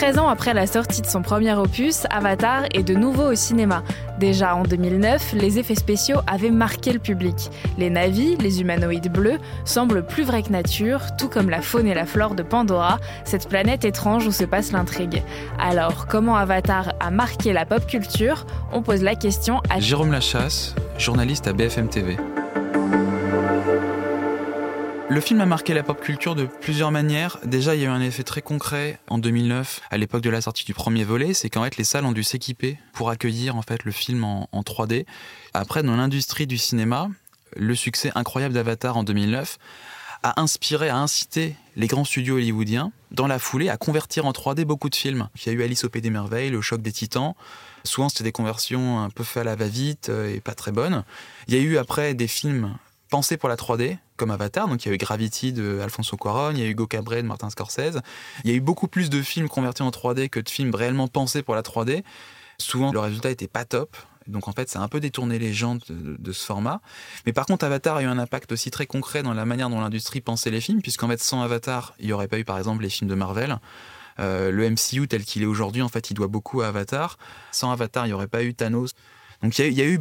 13 ans après la sortie de son premier opus, Avatar est de nouveau au cinéma. Déjà en 2009, les effets spéciaux avaient marqué le public. Les navis, les humanoïdes bleus, semblent plus vrais que nature, tout comme la faune et la flore de Pandora, cette planète étrange où se passe l'intrigue. Alors, comment Avatar a marqué la pop culture? On pose la question à Jérôme Lachasse, journaliste à BFM TV. Le film a marqué la pop culture de plusieurs manières. Déjà, il y a eu un effet très concret en 2009, à l'époque de la sortie du premier volet, c'est qu'en fait les salles ont dû s'équiper pour accueillir en fait le film en, 3D. Après, dans l'industrie du cinéma, le succès incroyable d'Avatar en 2009 a inspiré, a incité les grands studios hollywoodiens, dans la foulée, à convertir en 3D beaucoup de films. Il y a eu Alice au Pays des Merveilles, Le Choc des Titans. Souvent, c'était des conversions un peu faites à la va-vite euh, et pas très bonnes. Il y a eu après des films pensés pour la 3D, comme Avatar. Donc il y a eu Gravity de Alfonso Cuarón, il y a eu Hugo Cabret de Martin Scorsese. Il y a eu beaucoup plus de films convertis en 3D que de films réellement pensés pour la 3D. Souvent, le résultat était pas top. Donc en fait, ça a un peu détourné les gens de, ce format. Mais par contre, Avatar a eu un impact aussi très concret dans la manière dont l'industrie pensait les films, puisqu'en fait, sans Avatar, il n'y aurait pas eu par exemple les films de Marvel. Euh, le MCU tel qu'il est aujourd'hui, en fait, il doit beaucoup à Avatar. Sans Avatar, il n'y aurait pas eu Thanos. Donc il y, a eu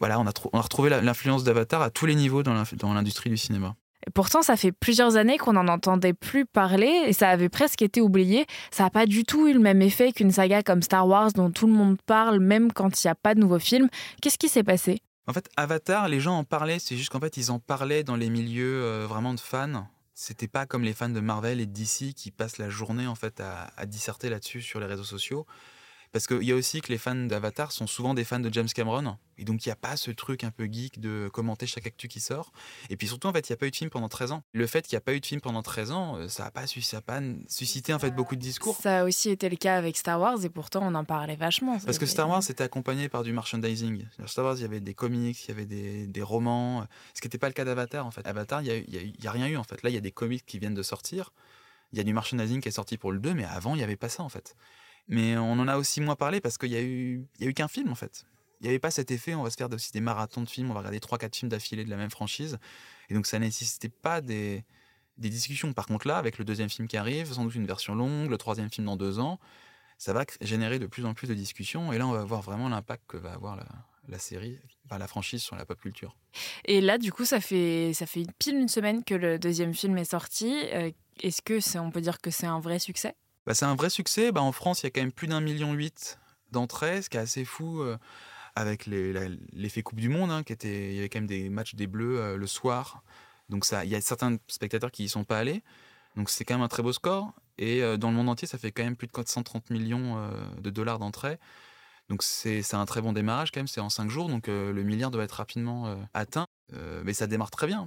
voilà, on a, retrouvé l'influence d'Avatar à tous les niveaux dans l'industrie du cinéma. pourtant, ça fait plusieurs années qu'on n'en entendait plus parler et ça avait presque été oublié. Ça n'a pas du tout eu le même effet qu'une saga comme Star Wars dont tout le monde parle, même quand il n'y a pas de nouveaux films. Qu'est-ce qui s'est passé? En fait, Avatar, les gens en parlaient, c'est juste qu'en fait, ils en parlaient dans les milieux euh, vraiment de fans. C'était pas comme les fans de Marvel et de DC qui passent la journée en fait à, à disserter là-dessus sur les réseaux sociaux. Parce qu'il y a aussi que les fans d'Avatar sont souvent des fans de James Cameron. Et donc, il n'y a pas ce truc un peu geek de commenter chaque actu qui sort. Et puis surtout, en fait, il n'y a pas eu de film pendant 13 ans. Le fait qu'il n'y a pas eu de film pendant 13 ans, euh, ça n'a pas, pas, suscité en fait beaucoup de discours. Ça a aussi été le cas avec Star Wars et pourtant, on en parlait vachement. Parce que Star Wars était accompagné par du merchandising. Star Wars, il y avait des comics, il y avait des, romans. Ce qui n'était pas le cas d'Avatar, en fait. Avatar, il n'y a, a rien eu, en fait. Là, il y a des comics qui viennent de sortir. Il y a du merchandising qui est sorti pour le 2, mais avant, il n'y avait pas ça, en fait. Mais on en a aussi moins parlé parce qu'il y a eu, eu qu'un film en fait. Il n'y avait pas cet effet, on va se faire aussi des marathons de films, on va regarder 3-4 films d'affilée de la même franchise. Et donc ça nécessitait pas des, discussions. Par contre là, avec le deuxième film qui arrive, sans doute une version longue, le troisième film dans deux ans, ça va générer de plus en plus de discussions. Et là, on va voir vraiment l'impact que va avoir la, série, la franchise sur la pop culture. Et là, du coup, ça fait, ça pile une semaine que le deuxième film est sorti. Euh, est-ce que on peut dire que c'est un vrai succès? Bah, c'est un vrai succès. Bah, en France, il y a quand même plus d'un million huit d'entrées, ce qui est assez fou euh, avec l'effet Coupe du Monde, hein, qui était, il y avait quand même des matchs des Bleus euh, le soir. Donc ça, il y a certains spectateurs qui y sont pas allés. Donc c'est quand même un très beau score. Et euh, dans le monde entier, ça fait quand même plus de 430 millions de dollars d'entrées. Donc c'est un très bon démarrage quand même, c'est en 5 jours, donc le milliard doit être rapidement atteint. mais ça démarre très bien.